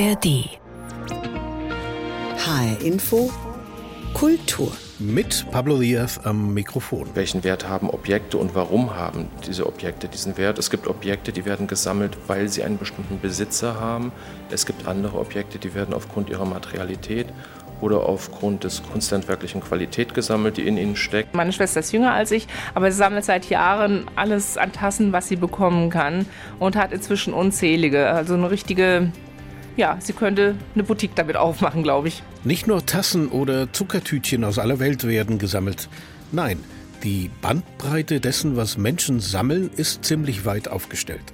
ARD. HR Info Kultur. Mit Pablo Diaz am Mikrofon. Welchen Wert haben Objekte und warum haben diese Objekte diesen Wert? Es gibt Objekte, die werden gesammelt, weil sie einen bestimmten Besitzer haben. Es gibt andere Objekte, die werden aufgrund ihrer Materialität oder aufgrund des kunsthandwerklichen Qualität gesammelt, die in ihnen steckt. Meine Schwester ist jünger als ich, aber sie sammelt seit Jahren alles an Tassen, was sie bekommen kann und hat inzwischen unzählige. Also eine richtige ja, sie könnte eine Boutique damit aufmachen, glaube ich. Nicht nur Tassen oder Zuckertütchen aus aller Welt werden gesammelt. Nein, die Bandbreite dessen, was Menschen sammeln, ist ziemlich weit aufgestellt.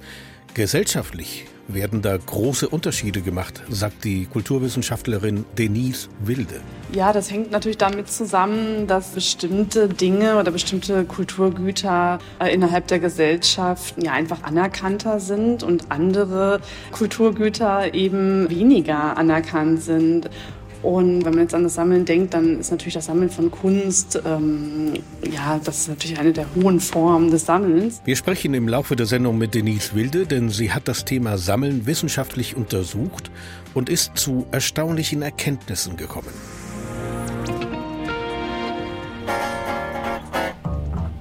Gesellschaftlich werden da große Unterschiede gemacht, sagt die Kulturwissenschaftlerin Denise Wilde. Ja, das hängt natürlich damit zusammen, dass bestimmte Dinge oder bestimmte Kulturgüter äh, innerhalb der Gesellschaft ja einfach anerkannter sind und andere Kulturgüter eben weniger anerkannt sind. Und wenn man jetzt an das Sammeln denkt, dann ist natürlich das Sammeln von Kunst, ähm, ja, das ist natürlich eine der hohen Formen des Sammelns. Wir sprechen im Laufe der Sendung mit Denise Wilde, denn sie hat das Thema Sammeln wissenschaftlich untersucht und ist zu erstaunlichen Erkenntnissen gekommen.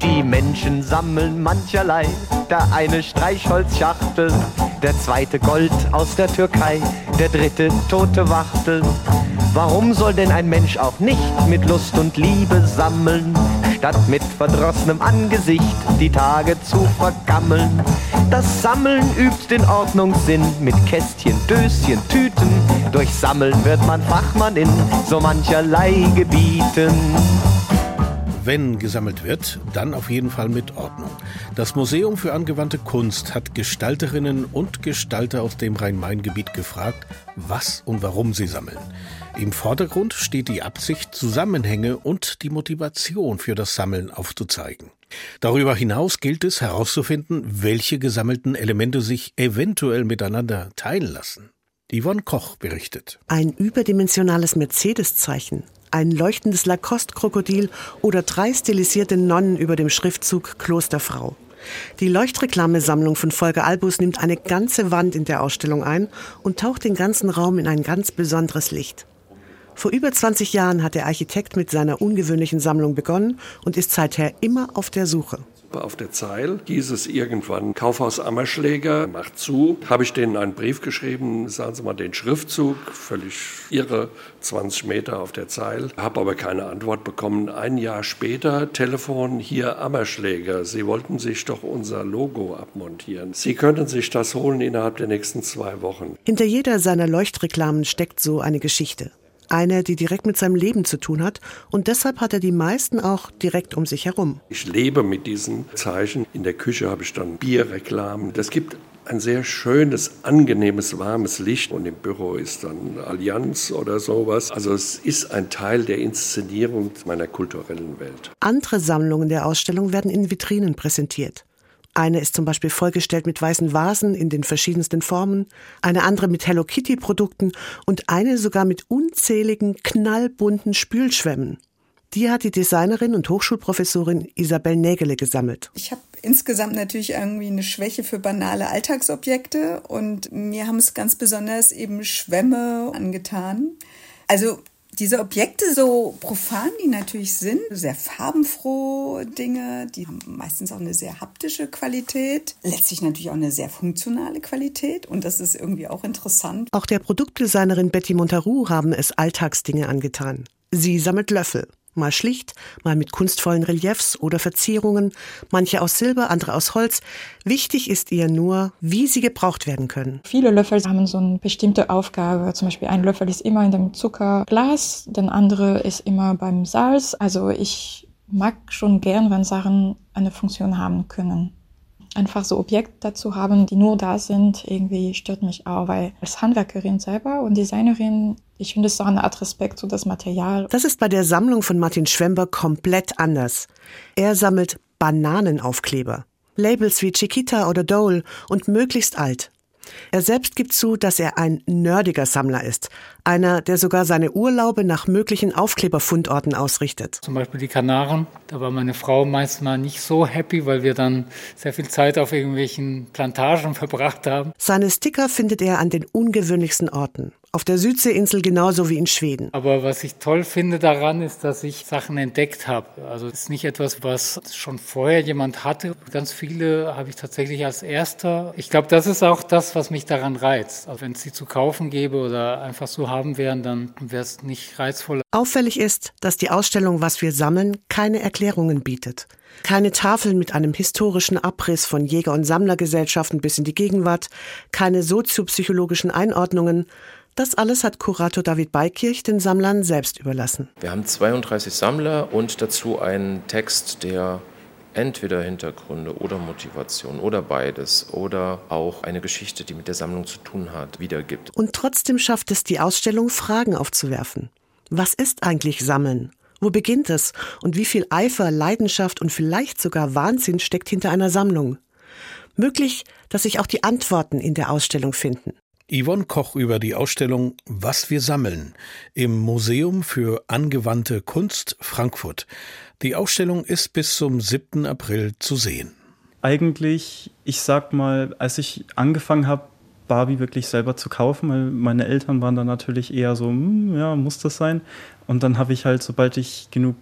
Die Menschen sammeln mancherlei, der eine Streichholzschachtel, der zweite Gold aus der Türkei, der dritte tote Wachtel. Warum soll denn ein Mensch auch nicht mit Lust und Liebe sammeln, statt mit verdrossenem Angesicht die Tage zu vergammeln? Das Sammeln übt den Ordnungssinn mit Kästchen, Döschen, Tüten. Durch Sammeln wird man Fachmann in so mancherlei Gebieten. Wenn gesammelt wird, dann auf jeden Fall mit Ordnung. Das Museum für angewandte Kunst hat Gestalterinnen und Gestalter aus dem Rhein-Main-Gebiet gefragt, was und warum sie sammeln. Im Vordergrund steht die Absicht, Zusammenhänge und die Motivation für das Sammeln aufzuzeigen. Darüber hinaus gilt es herauszufinden, welche gesammelten Elemente sich eventuell miteinander teilen lassen. Yvonne Koch berichtet. Ein überdimensionales Mercedes-Zeichen, ein leuchtendes Lacoste-Krokodil oder drei stilisierte Nonnen über dem Schriftzug Klosterfrau. Die Leuchtreklamesammlung von Volker Albus nimmt eine ganze Wand in der Ausstellung ein und taucht den ganzen Raum in ein ganz besonderes Licht. Vor über 20 Jahren hat der Architekt mit seiner ungewöhnlichen Sammlung begonnen und ist seither immer auf der Suche. Auf der Zeil hieß es irgendwann, Kaufhaus Ammerschläger macht zu. Habe ich denen einen Brief geschrieben, sagen Sie mal den Schriftzug, völlig irre, 20 Meter auf der Zeil. Habe aber keine Antwort bekommen. Ein Jahr später, Telefon, hier Ammerschläger. Sie wollten sich doch unser Logo abmontieren. Sie könnten sich das holen innerhalb der nächsten zwei Wochen. Hinter jeder seiner Leuchtreklamen steckt so eine Geschichte. Eine, die direkt mit seinem Leben zu tun hat. Und deshalb hat er die meisten auch direkt um sich herum. Ich lebe mit diesen Zeichen. In der Küche habe ich dann Bierreklamen. Das gibt ein sehr schönes, angenehmes, warmes Licht. Und im Büro ist dann Allianz oder sowas. Also es ist ein Teil der Inszenierung meiner kulturellen Welt. Andere Sammlungen der Ausstellung werden in Vitrinen präsentiert. Eine ist zum Beispiel vollgestellt mit weißen Vasen in den verschiedensten Formen, eine andere mit Hello Kitty Produkten und eine sogar mit unzähligen knallbunten Spülschwämmen. Die hat die Designerin und Hochschulprofessorin Isabel Nägele gesammelt. Ich habe insgesamt natürlich irgendwie eine Schwäche für banale Alltagsobjekte und mir haben es ganz besonders eben Schwämme angetan. Also diese Objekte, so profan die natürlich sind, sehr farbenfroh Dinge, die haben meistens auch eine sehr haptische Qualität, letztlich natürlich auch eine sehr funktionale Qualität und das ist irgendwie auch interessant. Auch der Produktdesignerin Betty Montaru haben es Alltagsdinge angetan. Sie sammelt Löffel. Mal schlicht, mal mit kunstvollen Reliefs oder Verzierungen, manche aus Silber, andere aus Holz. Wichtig ist ihr nur, wie sie gebraucht werden können. Viele Löffel haben so eine bestimmte Aufgabe. Zum Beispiel ein Löffel ist immer in dem Zuckerglas, der andere ist immer beim Salz. Also ich mag schon gern, wenn Sachen eine Funktion haben können einfach so Objekte dazu haben, die nur da sind, irgendwie stört mich auch, weil als Handwerkerin selber und Designerin, ich finde es so eine Art Respekt zu das Material. Das ist bei der Sammlung von Martin Schwember komplett anders. Er sammelt Bananenaufkleber. Labels wie Chiquita oder Dole und möglichst alt. Er selbst gibt zu, dass er ein nerdiger Sammler ist. Einer, der sogar seine Urlaube nach möglichen Aufkleberfundorten ausrichtet. Zum Beispiel die Kanaren. Da war meine Frau meistens nicht so happy, weil wir dann sehr viel Zeit auf irgendwelchen Plantagen verbracht haben. Seine Sticker findet er an den ungewöhnlichsten Orten. Auf der Südseeinsel genauso wie in Schweden. Aber was ich toll finde daran, ist, dass ich Sachen entdeckt habe. Also es ist nicht etwas, was schon vorher jemand hatte. Ganz viele habe ich tatsächlich als erster. Ich glaube, das ist auch das, was mich daran reizt. Also wenn es sie zu kaufen gäbe oder einfach so haben wären, dann wäre es nicht reizvoll. Auffällig ist, dass die Ausstellung Was wir sammeln keine Erklärungen bietet. Keine Tafeln mit einem historischen Abriss von Jäger- und Sammlergesellschaften bis in die Gegenwart, keine soziopsychologischen Einordnungen, das alles hat Kurator David Beikirch den Sammlern selbst überlassen. Wir haben 32 Sammler und dazu einen Text, der entweder Hintergründe oder Motivation oder beides oder auch eine Geschichte, die mit der Sammlung zu tun hat, wiedergibt. Und trotzdem schafft es die Ausstellung, Fragen aufzuwerfen. Was ist eigentlich Sammeln? Wo beginnt es? Und wie viel Eifer, Leidenschaft und vielleicht sogar Wahnsinn steckt hinter einer Sammlung? Möglich, dass sich auch die Antworten in der Ausstellung finden. Yvonne Koch über die Ausstellung Was wir sammeln im Museum für angewandte Kunst Frankfurt. Die Ausstellung ist bis zum 7. April zu sehen. Eigentlich, ich sag mal, als ich angefangen habe, Barbie wirklich selber zu kaufen, weil meine Eltern waren dann natürlich eher so, hm, ja, muss das sein? Und dann habe ich halt, sobald ich genug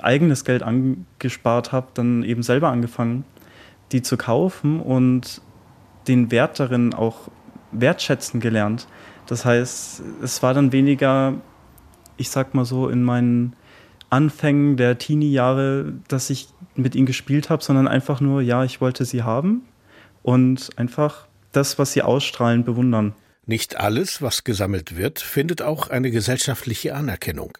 eigenes Geld angespart habe, dann eben selber angefangen, die zu kaufen und den Wert darin auch wertschätzen gelernt. Das heißt, es war dann weniger, ich sag mal so, in meinen Anfängen der Teenie-Jahre, dass ich mit ihnen gespielt habe, sondern einfach nur, ja, ich wollte sie haben und einfach das, was sie ausstrahlen, bewundern. Nicht alles, was gesammelt wird, findet auch eine gesellschaftliche Anerkennung.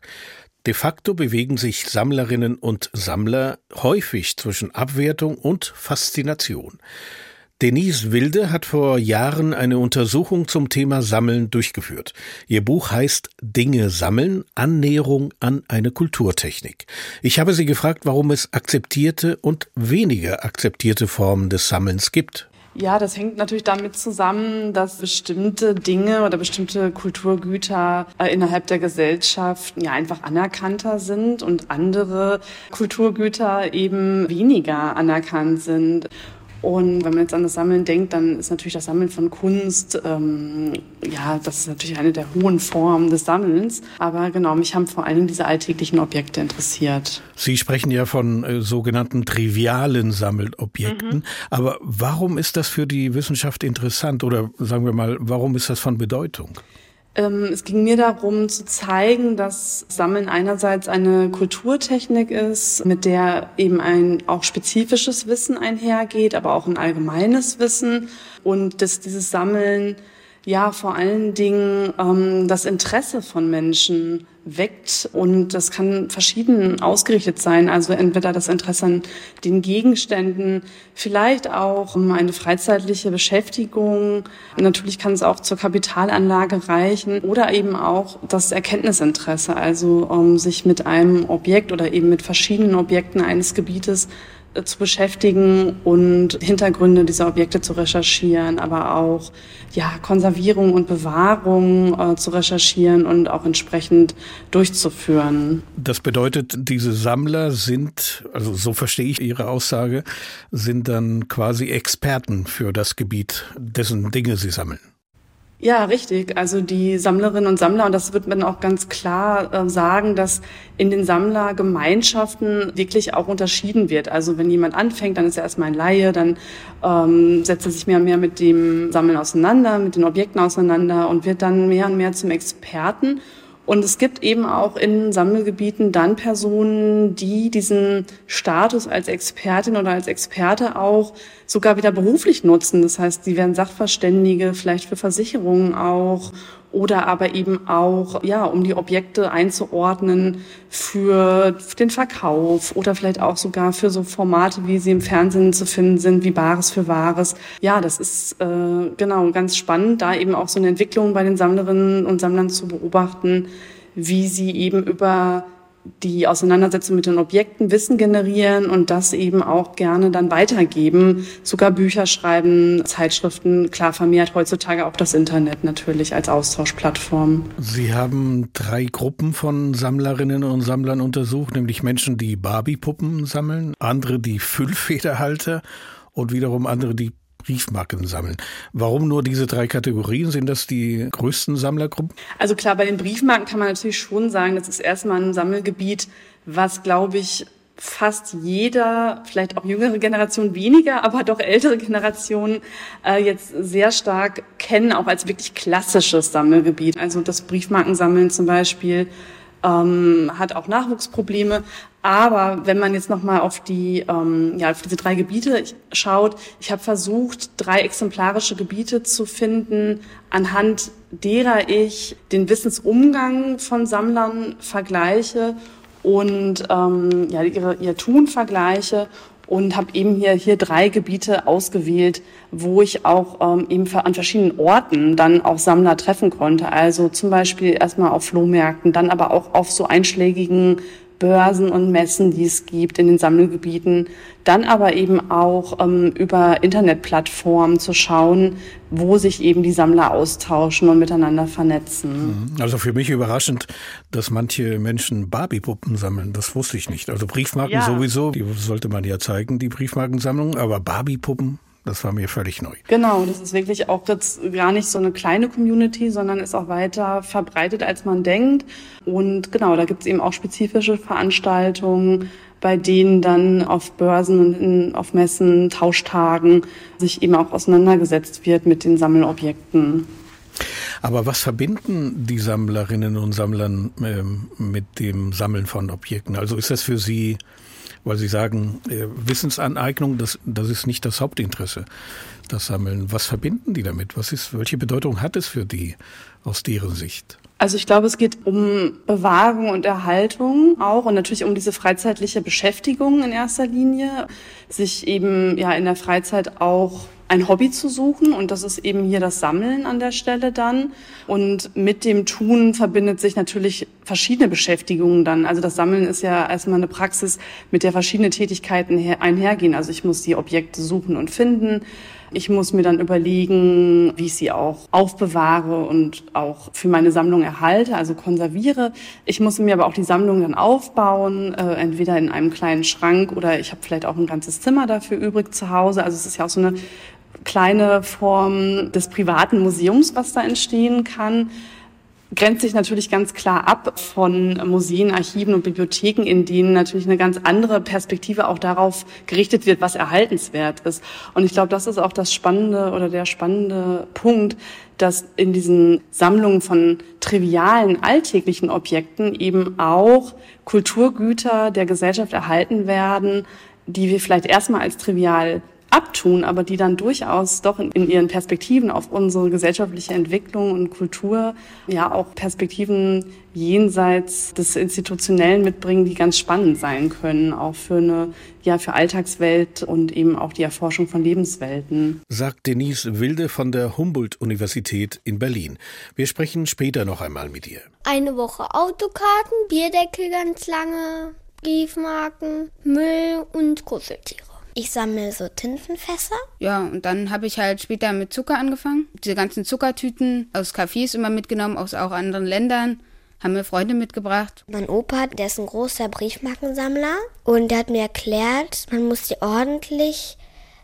De facto bewegen sich Sammlerinnen und Sammler häufig zwischen Abwertung und Faszination. Denise Wilde hat vor Jahren eine Untersuchung zum Thema Sammeln durchgeführt. Ihr Buch heißt Dinge sammeln, Annäherung an eine Kulturtechnik. Ich habe sie gefragt, warum es akzeptierte und weniger akzeptierte Formen des Sammelns gibt. Ja, das hängt natürlich damit zusammen, dass bestimmte Dinge oder bestimmte Kulturgüter äh, innerhalb der Gesellschaft ja einfach anerkannter sind und andere Kulturgüter eben weniger anerkannt sind. Und wenn man jetzt an das Sammeln denkt, dann ist natürlich das Sammeln von Kunst, ähm, ja, das ist natürlich eine der hohen Formen des Sammelns. Aber genau, mich haben vor allen Dingen diese alltäglichen Objekte interessiert. Sie sprechen ja von äh, sogenannten trivialen Sammelobjekten. Mhm. Aber warum ist das für die Wissenschaft interessant? Oder sagen wir mal, warum ist das von Bedeutung? Ähm, es ging mir darum zu zeigen, dass Sammeln einerseits eine Kulturtechnik ist, mit der eben ein auch spezifisches Wissen einhergeht, aber auch ein allgemeines Wissen und dass dieses Sammeln ja vor allen Dingen ähm, das Interesse von Menschen weckt und das kann verschieden ausgerichtet sein. Also entweder das Interesse an den Gegenständen, vielleicht auch eine freizeitliche Beschäftigung. Natürlich kann es auch zur Kapitalanlage reichen oder eben auch das Erkenntnisinteresse, also um sich mit einem Objekt oder eben mit verschiedenen Objekten eines Gebietes zu beschäftigen und Hintergründe dieser Objekte zu recherchieren, aber auch ja, Konservierung und Bewahrung äh, zu recherchieren und auch entsprechend durchzuführen. Das bedeutet, diese Sammler sind, also so verstehe ich Ihre Aussage, sind dann quasi Experten für das Gebiet, dessen Dinge sie sammeln. Ja, richtig. Also die Sammlerinnen und Sammler, und das wird man auch ganz klar äh, sagen, dass in den Sammlergemeinschaften wirklich auch unterschieden wird. Also wenn jemand anfängt, dann ist er erstmal ein Laie, dann ähm, setzt er sich mehr und mehr mit dem Sammeln auseinander, mit den Objekten auseinander und wird dann mehr und mehr zum Experten. Und es gibt eben auch in Sammelgebieten dann Personen, die diesen Status als Expertin oder als Experte auch sogar wieder beruflich nutzen. Das heißt, die werden Sachverständige, vielleicht für Versicherungen auch oder aber eben auch, ja, um die Objekte einzuordnen für den Verkauf oder vielleicht auch sogar für so Formate, wie sie im Fernsehen zu finden sind, wie Bares für Wahres. Ja, das ist äh, genau ganz spannend, da eben auch so eine Entwicklung bei den Sammlerinnen und Sammlern zu beobachten, wie sie eben über die Auseinandersetzung mit den Objekten Wissen generieren und das eben auch gerne dann weitergeben. Sogar Bücher schreiben, Zeitschriften, klar vermehrt heutzutage auch das Internet natürlich als Austauschplattform. Sie haben drei Gruppen von Sammlerinnen und Sammlern untersucht, nämlich Menschen, die Barbie-Puppen sammeln, andere, die Füllfederhalter und wiederum andere, die Briefmarken sammeln. Warum nur diese drei Kategorien? Sind das die größten Sammlergruppen? Also klar, bei den Briefmarken kann man natürlich schon sagen, das ist erstmal ein Sammelgebiet, was, glaube ich, fast jeder, vielleicht auch jüngere Generation weniger, aber doch ältere Generationen äh, jetzt sehr stark kennen, auch als wirklich klassisches Sammelgebiet. Also das Briefmarkensammeln zum Beispiel ähm, hat auch Nachwuchsprobleme. Aber wenn man jetzt nochmal auf die, ähm, ja, auf diese drei Gebiete schaut, ich habe versucht, drei exemplarische Gebiete zu finden, anhand derer ich den Wissensumgang von Sammlern vergleiche und ähm, ja, ihre, ihr Tun vergleiche und habe eben hier, hier drei Gebiete ausgewählt, wo ich auch ähm, eben an verschiedenen Orten dann auch Sammler treffen konnte. Also zum Beispiel erstmal auf Flohmärkten, dann aber auch auf so einschlägigen Börsen und Messen, die es gibt in den Sammelgebieten, dann aber eben auch ähm, über Internetplattformen zu schauen, wo sich eben die Sammler austauschen und miteinander vernetzen. Mhm. Also für mich überraschend, dass manche Menschen Barbie-Puppen sammeln. Das wusste ich nicht. Also Briefmarken ja. sowieso, die sollte man ja zeigen, die Briefmarkensammlung, aber Barbie-Puppen das war mir völlig neu. Genau, das ist wirklich auch jetzt gar nicht so eine kleine Community, sondern ist auch weiter verbreitet, als man denkt. Und genau, da gibt es eben auch spezifische Veranstaltungen, bei denen dann auf Börsen und in, auf Messen, Tauschtagen sich eben auch auseinandergesetzt wird mit den Sammelobjekten. Aber was verbinden die Sammlerinnen und Sammler äh, mit dem Sammeln von Objekten? Also ist das für sie weil Sie sagen, äh, Wissensaneignung, das, das ist nicht das Hauptinteresse, das Sammeln. Was verbinden die damit? Was ist, welche Bedeutung hat es für die aus deren Sicht? Also ich glaube, es geht um Bewahrung und Erhaltung auch und natürlich um diese freizeitliche Beschäftigung in erster Linie, sich eben ja in der Freizeit auch ein Hobby zu suchen und das ist eben hier das Sammeln an der Stelle dann. Und mit dem Tun verbindet sich natürlich verschiedene Beschäftigungen dann. Also das Sammeln ist ja erstmal eine Praxis, mit der verschiedene Tätigkeiten einhergehen. Also ich muss die Objekte suchen und finden. Ich muss mir dann überlegen, wie ich sie auch aufbewahre und auch für meine Sammlung erhalte, also konserviere. Ich muss mir aber auch die Sammlung dann aufbauen, äh, entweder in einem kleinen Schrank oder ich habe vielleicht auch ein ganzes Zimmer dafür übrig zu Hause. Also es ist ja auch so eine kleine Form des privaten Museums, was da entstehen kann grenzt sich natürlich ganz klar ab von Museen, Archiven und Bibliotheken, in denen natürlich eine ganz andere Perspektive auch darauf gerichtet wird, was erhaltenswert ist. Und ich glaube, das ist auch das Spannende oder der spannende Punkt, dass in diesen Sammlungen von trivialen, alltäglichen Objekten eben auch Kulturgüter der Gesellschaft erhalten werden, die wir vielleicht erstmal als trivial abtun, aber die dann durchaus doch in, in, ihren Perspektiven auf unsere gesellschaftliche Entwicklung und Kultur ja auch Perspektiven jenseits des Institutionellen mitbringen, die ganz spannend sein können, auch für eine ja für Alltagswelt und eben auch die Erforschung von Lebenswelten. Sagt Denise Wilde von der Humboldt-Universität in Berlin. Wir sprechen später noch einmal mit ihr. Eine Woche Autokarten, Bierdeckel ganz lange, Briefmarken, Müll und Kuscheltiere. Ich sammle so Tintenfässer. Ja, und dann habe ich halt später mit Zucker angefangen. Diese ganzen Zuckertüten aus Cafés immer mitgenommen, aus auch anderen Ländern. Haben mir Freunde mitgebracht. Mein Opa, der ist ein großer Briefmarkensammler und der hat mir erklärt, man muss die ordentlich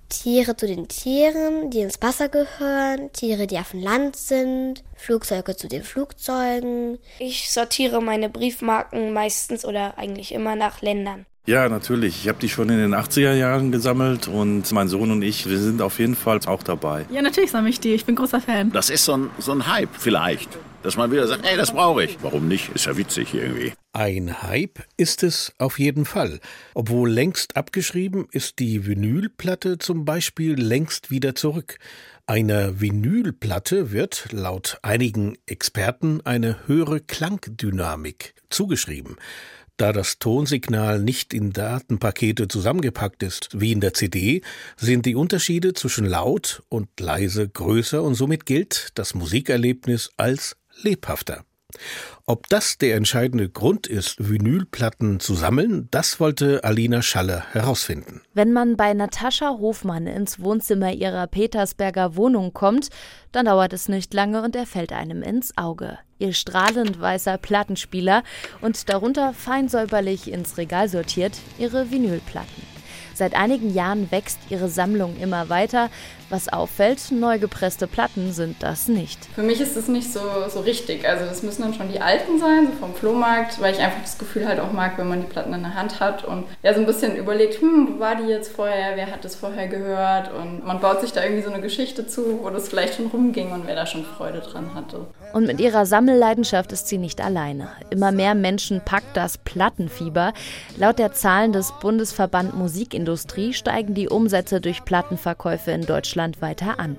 Tiere zu den Tieren, die ins Wasser gehören, Tiere, die auf dem Land sind, Flugzeuge zu den Flugzeugen. Ich sortiere meine Briefmarken meistens oder eigentlich immer nach Ländern. Ja, natürlich. Ich habe die schon in den 80er Jahren gesammelt und mein Sohn und ich, wir sind auf jeden Fall auch dabei. Ja, natürlich sammle ich die. Ich bin großer Fan. Das ist so ein, so ein Hype vielleicht, dass man wieder sagt, ey, das brauche ich. Warum nicht? Ist ja witzig irgendwie. Ein Hype ist es auf jeden Fall. Obwohl längst abgeschrieben, ist die Vinylplatte zum Beispiel längst wieder zurück. Einer Vinylplatte wird laut einigen Experten eine höhere Klangdynamik zugeschrieben. Da das Tonsignal nicht in Datenpakete zusammengepackt ist, wie in der CD, sind die Unterschiede zwischen laut und leise größer und somit gilt das Musikerlebnis als lebhafter. Ob das der entscheidende Grund ist, Vinylplatten zu sammeln, das wollte Alina Schaller herausfinden. Wenn man bei Natascha Hofmann ins Wohnzimmer ihrer Petersberger Wohnung kommt, dann dauert es nicht lange und er fällt einem ins Auge. Ihr strahlend weißer Plattenspieler und darunter fein säuberlich ins Regal sortiert ihre Vinylplatten. Seit einigen Jahren wächst ihre Sammlung immer weiter. Was auffällt, neu gepresste Platten sind das nicht. Für mich ist es nicht so, so richtig. Also das müssen dann schon die alten sein, so vom Flohmarkt, weil ich einfach das Gefühl halt auch mag, wenn man die Platten in der Hand hat und ja so ein bisschen überlegt, hm, wo war die jetzt vorher, wer hat das vorher gehört und man baut sich da irgendwie so eine Geschichte zu, wo das vielleicht schon rumging und wer da schon Freude dran hatte. Und mit ihrer Sammelleidenschaft ist sie nicht alleine. Immer mehr Menschen packt das Plattenfieber. Laut der Zahlen des Bundesverband Musikindustrie steigen die Umsätze durch Plattenverkäufe in Deutschland Deutschland weiter an.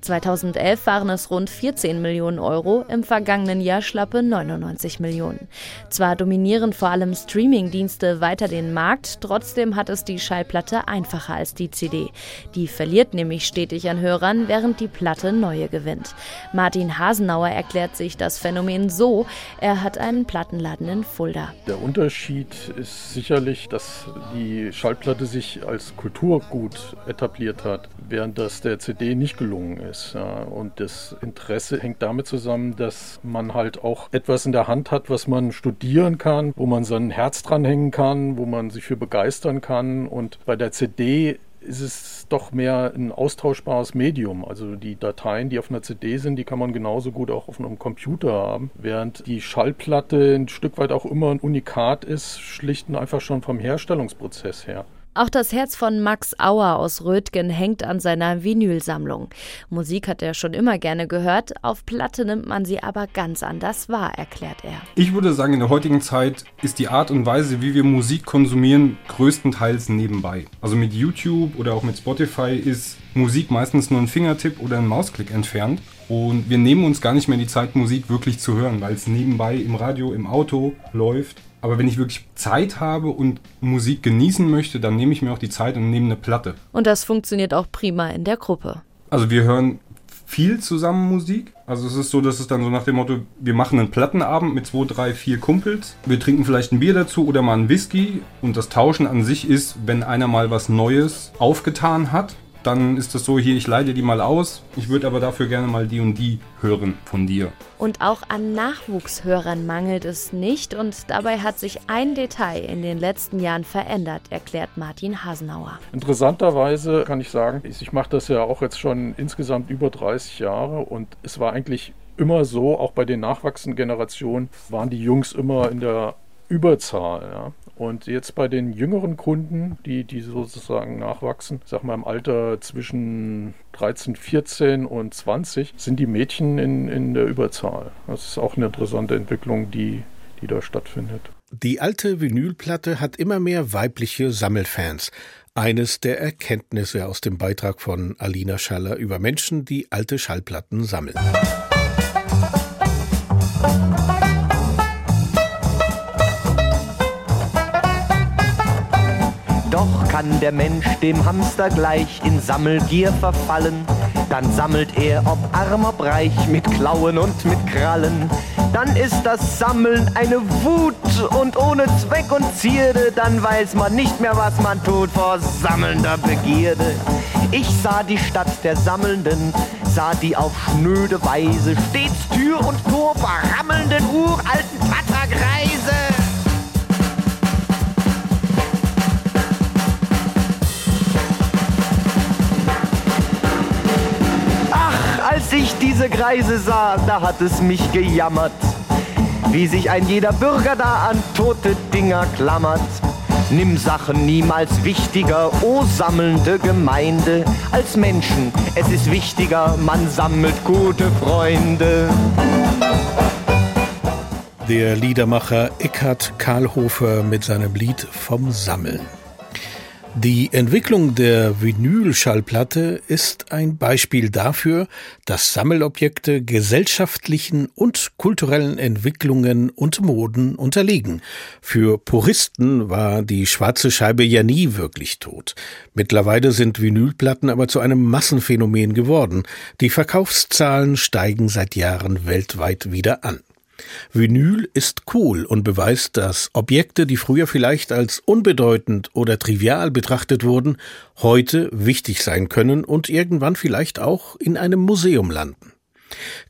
2011 waren es rund 14 Millionen Euro, im vergangenen Jahr schlappe 99 Millionen. Zwar dominieren vor allem Streamingdienste weiter den Markt, trotzdem hat es die Schallplatte einfacher als die CD. Die verliert nämlich stetig an Hörern, während die Platte neue gewinnt. Martin Hasenauer erklärt sich das Phänomen so, er hat einen Plattenladen in Fulda. Der Unterschied ist sicherlich, dass die Schallplatte sich als Kulturgut etabliert hat, während das der CD nicht gelungen ist. Ja. Und das Interesse hängt damit zusammen, dass man halt auch etwas in der Hand hat, was man studieren kann, wo man sein Herz dranhängen kann, wo man sich für begeistern kann. Und bei der CD ist es doch mehr ein austauschbares Medium. Also die Dateien, die auf einer CD sind, die kann man genauso gut auch auf einem Computer haben, während die Schallplatte ein Stück weit auch immer ein Unikat ist, schlicht und einfach schon vom Herstellungsprozess her. Auch das Herz von Max Auer aus Rötgen hängt an seiner Vinylsammlung. Musik hat er schon immer gerne gehört, auf Platte nimmt man sie aber ganz anders wahr, erklärt er. Ich würde sagen, in der heutigen Zeit ist die Art und Weise, wie wir Musik konsumieren, größtenteils nebenbei. Also mit YouTube oder auch mit Spotify ist Musik meistens nur ein Fingertipp oder ein Mausklick entfernt. Und wir nehmen uns gar nicht mehr die Zeit, Musik wirklich zu hören, weil es nebenbei im Radio, im Auto läuft. Aber wenn ich wirklich Zeit habe und Musik genießen möchte, dann nehme ich mir auch die Zeit und nehme eine Platte. Und das funktioniert auch prima in der Gruppe. Also wir hören viel zusammen Musik. Also es ist so, dass es dann so nach dem Motto, wir machen einen Plattenabend mit zwei, drei, vier Kumpels. Wir trinken vielleicht ein Bier dazu oder mal einen Whisky. Und das Tauschen an sich ist, wenn einer mal was Neues aufgetan hat, dann ist das so, hier, ich leide die mal aus. Ich würde aber dafür gerne mal die und die hören von dir. Und auch an Nachwuchshörern mangelt es nicht und dabei hat sich ein Detail in den letzten Jahren verändert, erklärt Martin Hasenauer. Interessanterweise kann ich sagen, ich mache das ja auch jetzt schon insgesamt über 30 Jahre und es war eigentlich immer so, auch bei den nachwachsenden Generationen waren die Jungs immer in der Überzahl. Ja. Und jetzt bei den jüngeren Kunden, die, die sozusagen nachwachsen, sag mal im Alter zwischen 13, 14 und 20, sind die Mädchen in, in der Überzahl. Das ist auch eine interessante Entwicklung, die, die da stattfindet. Die alte Vinylplatte hat immer mehr weibliche Sammelfans. Eines der Erkenntnisse aus dem Beitrag von Alina Schaller über Menschen, die alte Schallplatten sammeln. Doch kann der Mensch dem Hamster gleich in Sammelgier verfallen. Dann sammelt er, ob arm, ob reich, mit Klauen und mit Krallen. Dann ist das Sammeln eine Wut und ohne Zweck und Zierde. Dann weiß man nicht mehr, was man tut vor sammelnder Begierde. Ich sah die Stadt der Sammelnden, sah die auf schnöde Weise stets Tür und Tor verrammelnden uralten diese Greise sah, da hat es mich gejammert, wie sich ein jeder Bürger da an tote Dinger klammert. Nimm Sachen niemals wichtiger, o sammelnde Gemeinde, als Menschen. Es ist wichtiger, man sammelt gute Freunde. Der Liedermacher Eckhard Karlhofer mit seinem Lied vom Sammeln. Die Entwicklung der Vinylschallplatte ist ein Beispiel dafür, dass Sammelobjekte gesellschaftlichen und kulturellen Entwicklungen und Moden unterliegen. Für Puristen war die schwarze Scheibe ja nie wirklich tot. Mittlerweile sind Vinylplatten aber zu einem Massenphänomen geworden. Die Verkaufszahlen steigen seit Jahren weltweit wieder an. Vinyl ist cool und beweist, dass Objekte, die früher vielleicht als unbedeutend oder trivial betrachtet wurden, heute wichtig sein können und irgendwann vielleicht auch in einem Museum landen.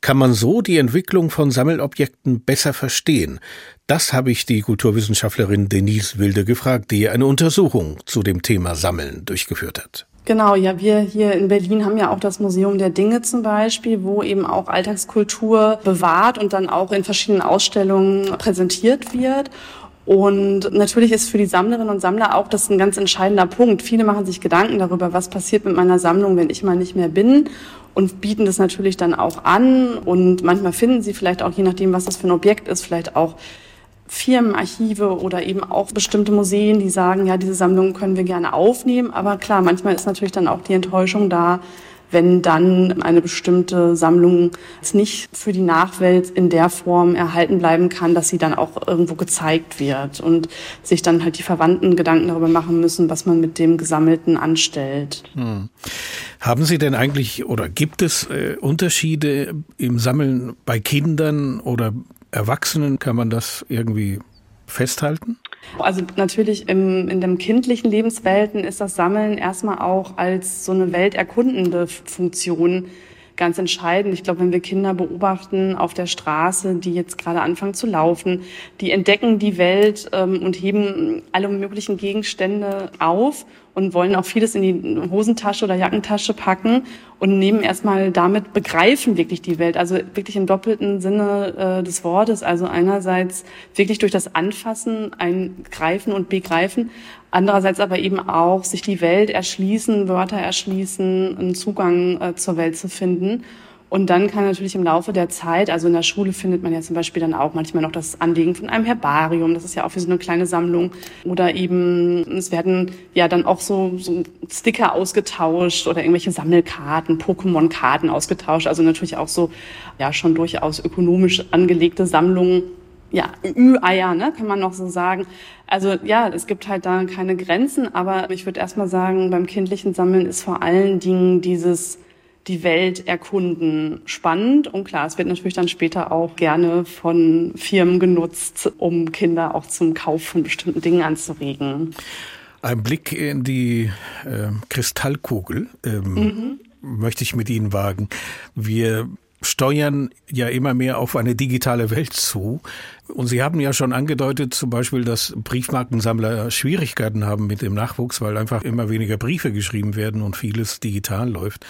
Kann man so die Entwicklung von Sammelobjekten besser verstehen? Das habe ich die Kulturwissenschaftlerin Denise Wilde gefragt, die eine Untersuchung zu dem Thema Sammeln durchgeführt hat. Genau, ja, wir hier in Berlin haben ja auch das Museum der Dinge zum Beispiel, wo eben auch Alltagskultur bewahrt und dann auch in verschiedenen Ausstellungen präsentiert wird. Und natürlich ist für die Sammlerinnen und Sammler auch das ein ganz entscheidender Punkt. Viele machen sich Gedanken darüber, was passiert mit meiner Sammlung, wenn ich mal nicht mehr bin und bieten das natürlich dann auch an. Und manchmal finden sie vielleicht auch, je nachdem, was das für ein Objekt ist, vielleicht auch Firmenarchive oder eben auch bestimmte Museen, die sagen, ja, diese Sammlungen können wir gerne aufnehmen. Aber klar, manchmal ist natürlich dann auch die Enttäuschung da, wenn dann eine bestimmte Sammlung nicht für die Nachwelt in der Form erhalten bleiben kann, dass sie dann auch irgendwo gezeigt wird und sich dann halt die Verwandten Gedanken darüber machen müssen, was man mit dem Gesammelten anstellt. Hm. Haben Sie denn eigentlich oder gibt es äh, Unterschiede im Sammeln bei Kindern oder Erwachsenen kann man das irgendwie festhalten? Also natürlich im, in den kindlichen Lebenswelten ist das Sammeln erstmal auch als so eine welterkundende Funktion ganz entscheidend. Ich glaube, wenn wir Kinder beobachten auf der Straße, die jetzt gerade anfangen zu laufen, die entdecken die Welt ähm, und heben alle möglichen Gegenstände auf und wollen auch vieles in die Hosentasche oder Jackentasche packen und nehmen erstmal damit, begreifen wirklich die Welt, also wirklich im doppelten Sinne äh, des Wortes. Also einerseits wirklich durch das Anfassen ein Greifen und Begreifen, andererseits aber eben auch sich die Welt erschließen, Wörter erschließen, einen Zugang äh, zur Welt zu finden. Und dann kann natürlich im Laufe der Zeit, also in der Schule findet man ja zum Beispiel dann auch manchmal noch das Anlegen von einem Herbarium, das ist ja auch wie so eine kleine Sammlung. Oder eben, es werden ja dann auch so, so Sticker ausgetauscht oder irgendwelche Sammelkarten, Pokémon-Karten ausgetauscht. Also natürlich auch so, ja, schon durchaus ökonomisch angelegte Sammlungen. Ja, Ü-Eier, ne, kann man noch so sagen. Also ja, es gibt halt da keine Grenzen, aber ich würde erstmal sagen, beim kindlichen Sammeln ist vor allen Dingen dieses die Welt erkunden spannend. Und klar, es wird natürlich dann später auch gerne von Firmen genutzt, um Kinder auch zum Kauf von bestimmten Dingen anzuregen. Ein Blick in die äh, Kristallkugel ähm, mhm. möchte ich mit Ihnen wagen. Wir steuern ja immer mehr auf eine digitale Welt zu. Und Sie haben ja schon angedeutet, zum Beispiel, dass Briefmarkensammler Schwierigkeiten haben mit dem Nachwuchs, weil einfach immer weniger Briefe geschrieben werden und vieles digital läuft.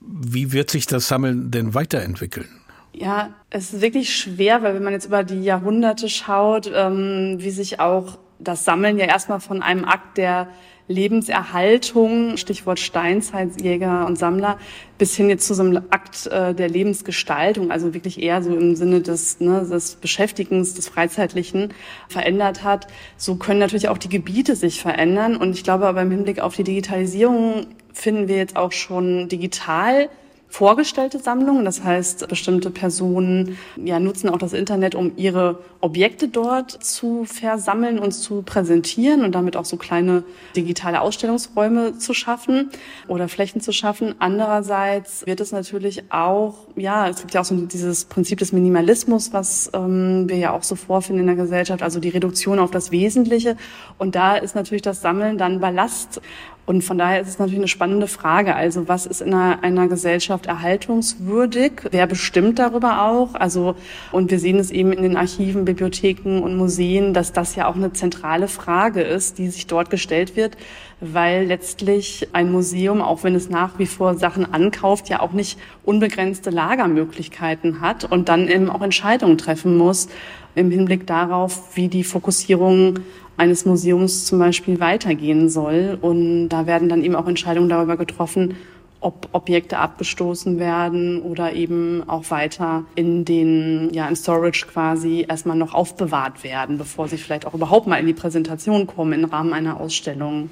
Wie wird sich das Sammeln denn weiterentwickeln? Ja, es ist wirklich schwer, weil wenn man jetzt über die Jahrhunderte schaut, ähm, wie sich auch das Sammeln ja erstmal von einem Akt der Lebenserhaltung, Stichwort Steinzeitjäger und Sammler, bis hin jetzt zu so einem Akt äh, der Lebensgestaltung, also wirklich eher so im Sinne des, ne, des Beschäftigens, des Freizeitlichen verändert hat. So können natürlich auch die Gebiete sich verändern. Und ich glaube aber im Hinblick auf die Digitalisierung finden wir jetzt auch schon digital vorgestellte Sammlungen. Das heißt, bestimmte Personen ja, nutzen auch das Internet, um ihre Objekte dort zu versammeln und zu präsentieren und damit auch so kleine digitale Ausstellungsräume zu schaffen oder Flächen zu schaffen. Andererseits wird es natürlich auch, ja, es gibt ja auch so dieses Prinzip des Minimalismus, was ähm, wir ja auch so vorfinden in der Gesellschaft, also die Reduktion auf das Wesentliche. Und da ist natürlich das Sammeln dann Ballast und von daher ist es natürlich eine spannende Frage. Also was ist in einer, einer, Gesellschaft erhaltungswürdig? Wer bestimmt darüber auch? Also, und wir sehen es eben in den Archiven, Bibliotheken und Museen, dass das ja auch eine zentrale Frage ist, die sich dort gestellt wird, weil letztlich ein Museum, auch wenn es nach wie vor Sachen ankauft, ja auch nicht unbegrenzte Lagermöglichkeiten hat und dann eben auch Entscheidungen treffen muss im Hinblick darauf, wie die Fokussierung eines Museums zum Beispiel weitergehen soll. Und da werden dann eben auch Entscheidungen darüber getroffen, ob Objekte abgestoßen werden oder eben auch weiter in den, ja, in Storage quasi erstmal noch aufbewahrt werden, bevor sie vielleicht auch überhaupt mal in die Präsentation kommen im Rahmen einer Ausstellung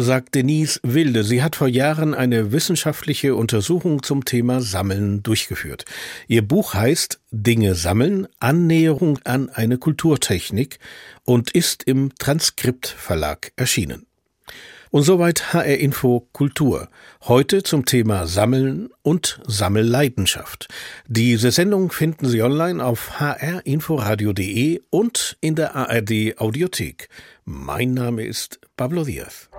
sagt Denise Wilde. Sie hat vor Jahren eine wissenschaftliche Untersuchung zum Thema Sammeln durchgeführt. Ihr Buch heißt Dinge sammeln, Annäherung an eine Kulturtechnik und ist im Transkript Verlag erschienen. Und soweit HR Info Kultur. Heute zum Thema Sammeln und Sammelleidenschaft. Diese Sendung finden Sie online auf hrinforadio.de und in der ARD Audiothek. Mein Name ist Pablo Diaz.